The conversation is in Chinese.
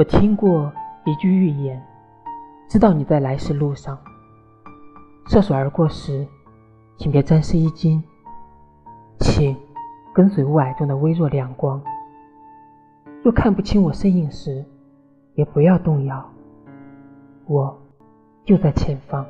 我听过一句预言知道你在来时路上涉水而过时请别沾湿衣襟请跟随雾霭中的微弱亮光若看不清我身影时也不要动摇我就在前方。